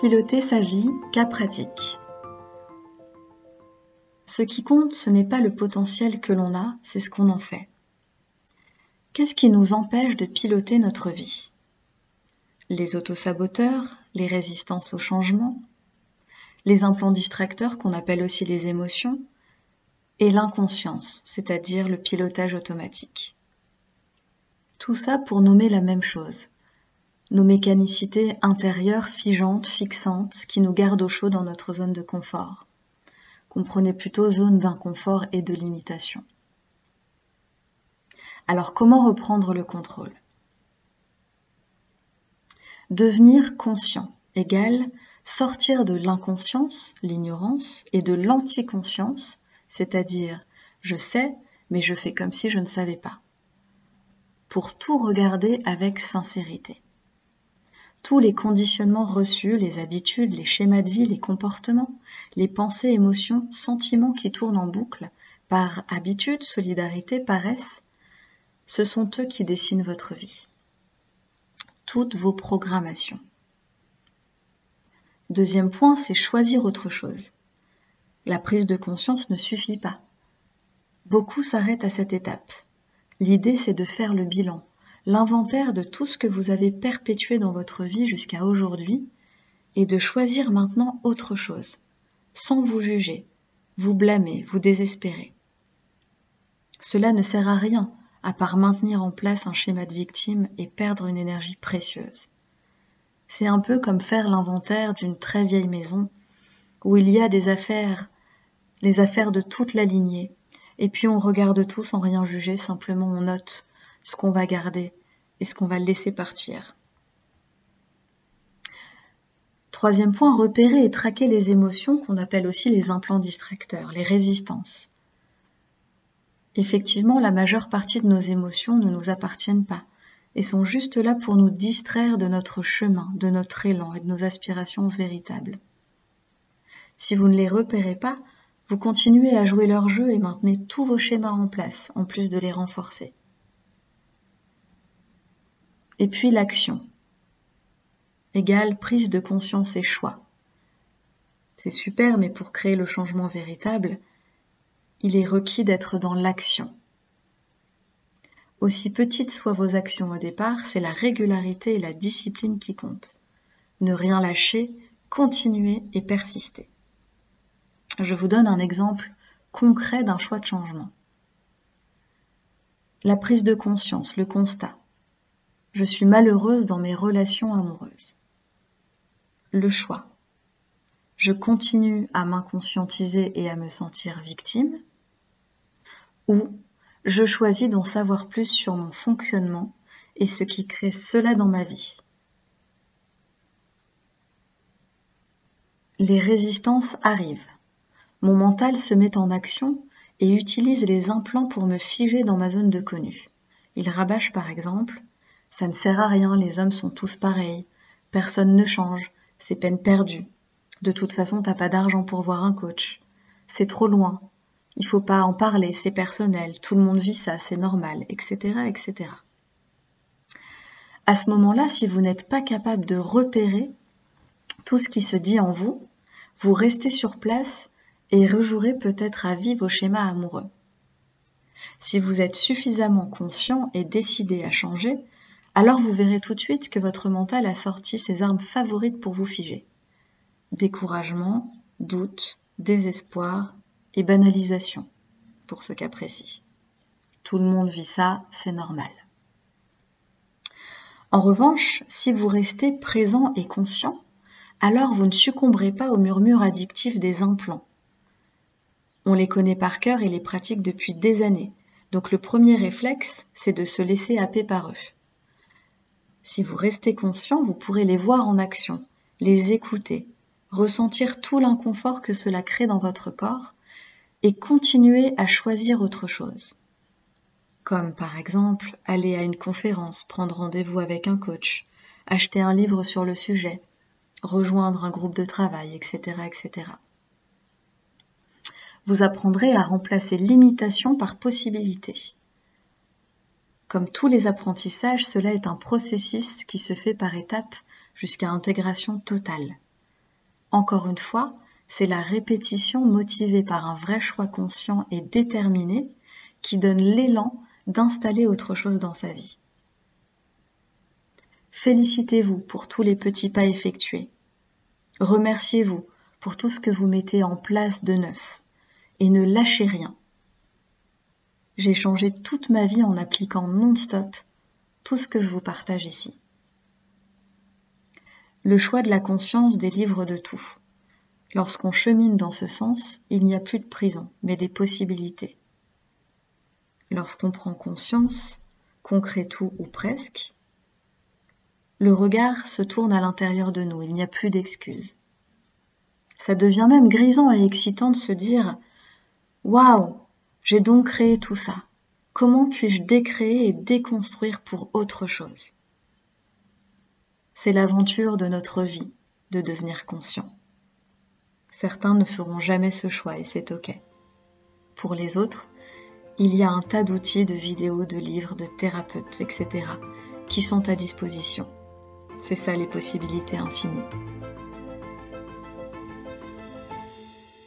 Piloter sa vie, cas pratique. Ce qui compte, ce n'est pas le potentiel que l'on a, c'est ce qu'on en fait. Qu'est-ce qui nous empêche de piloter notre vie? Les autosaboteurs, les résistances au changement, les implants distracteurs qu'on appelle aussi les émotions, et l'inconscience, c'est-à-dire le pilotage automatique. Tout ça pour nommer la même chose, nos mécanicités intérieures figeantes, fixantes, qui nous gardent au chaud dans notre zone de confort. Comprenez plutôt zone d'inconfort et de limitation. Alors comment reprendre le contrôle? Devenir conscient égale sortir de l'inconscience, l'ignorance, et de l'anticonscience, c'est-à-dire je sais, mais je fais comme si je ne savais pas. Pour tout regarder avec sincérité tous les conditionnements reçus, les habitudes, les schémas de vie, les comportements, les pensées, émotions, sentiments qui tournent en boucle, par habitude, solidarité, paresse, ce sont eux qui dessinent votre vie. Toutes vos programmations. Deuxième point, c'est choisir autre chose. La prise de conscience ne suffit pas. Beaucoup s'arrêtent à cette étape. L'idée, c'est de faire le bilan, l'inventaire de tout ce que vous avez perpétué dans votre vie jusqu'à aujourd'hui et de choisir maintenant autre chose, sans vous juger, vous blâmer, vous désespérer. Cela ne sert à rien à part maintenir en place un schéma de victime et perdre une énergie précieuse. C'est un peu comme faire l'inventaire d'une très vieille maison où il y a des affaires, les affaires de toute la lignée, et puis on regarde tout sans rien juger, simplement on note ce qu'on va garder et ce qu'on va laisser partir. Troisième point, repérer et traquer les émotions qu'on appelle aussi les implants distracteurs, les résistances. Effectivement, la majeure partie de nos émotions ne nous appartiennent pas et sont juste là pour nous distraire de notre chemin, de notre élan et de nos aspirations véritables. Si vous ne les repérez pas, vous continuez à jouer leur jeu et maintenez tous vos schémas en place, en plus de les renforcer. Et puis l'action. Égale prise de conscience et choix. C'est super, mais pour créer le changement véritable, il est requis d'être dans l'action. Aussi petites soient vos actions au départ, c'est la régularité et la discipline qui comptent. Ne rien lâcher, continuer et persister. Je vous donne un exemple concret d'un choix de changement. La prise de conscience, le constat. Je suis malheureuse dans mes relations amoureuses. Le choix. Je continue à m'inconscientiser et à me sentir victime ou je choisis d'en savoir plus sur mon fonctionnement et ce qui crée cela dans ma vie. Les résistances arrivent. Mon mental se met en action et utilise les implants pour me figer dans ma zone de connu. Il rabâche par exemple ça ne sert à rien, les hommes sont tous pareils. Personne ne change, c'est peine perdue. De toute façon, t'as pas d'argent pour voir un coach. C'est trop loin. Il faut pas en parler, c'est personnel. Tout le monde vit ça, c'est normal, etc., etc. À ce moment-là, si vous n'êtes pas capable de repérer tout ce qui se dit en vous, vous restez sur place et rejouerez peut-être à vie vos schémas amoureux. Si vous êtes suffisamment conscient et décidé à changer, alors vous verrez tout de suite que votre mental a sorti ses armes favorites pour vous figer. Découragement, doute, désespoir et banalisation, pour ce cas précis. Tout le monde vit ça, c'est normal. En revanche, si vous restez présent et conscient, alors vous ne succomberez pas aux murmures addictifs des implants. On les connaît par cœur et les pratique depuis des années, donc le premier réflexe, c'est de se laisser happer par eux. Si vous restez conscient, vous pourrez les voir en action, les écouter, ressentir tout l'inconfort que cela crée dans votre corps et continuer à choisir autre chose. Comme par exemple aller à une conférence, prendre rendez-vous avec un coach, acheter un livre sur le sujet, rejoindre un groupe de travail, etc., etc. Vous apprendrez à remplacer l'imitation par possibilité. Comme tous les apprentissages, cela est un processus qui se fait par étapes jusqu'à intégration totale. Encore une fois, c'est la répétition motivée par un vrai choix conscient et déterminé qui donne l'élan d'installer autre chose dans sa vie. Félicitez-vous pour tous les petits pas effectués. Remerciez-vous pour tout ce que vous mettez en place de neuf et ne lâchez rien. J'ai changé toute ma vie en appliquant non-stop tout ce que je vous partage ici. Le choix de la conscience délivre de tout. Lorsqu'on chemine dans ce sens, il n'y a plus de prison, mais des possibilités. Lorsqu'on prend conscience, qu'on crée tout ou presque, le regard se tourne à l'intérieur de nous, il n'y a plus d'excuses. Ça devient même grisant et excitant de se dire Waouh, j'ai donc créé tout ça. Comment puis-je décréer et déconstruire pour autre chose? C'est l'aventure de notre vie de devenir conscient. Certains ne feront jamais ce choix et c'est ok. Pour les autres, il y a un tas d'outils, de vidéos, de livres, de thérapeutes, etc. qui sont à disposition. C'est ça les possibilités infinies.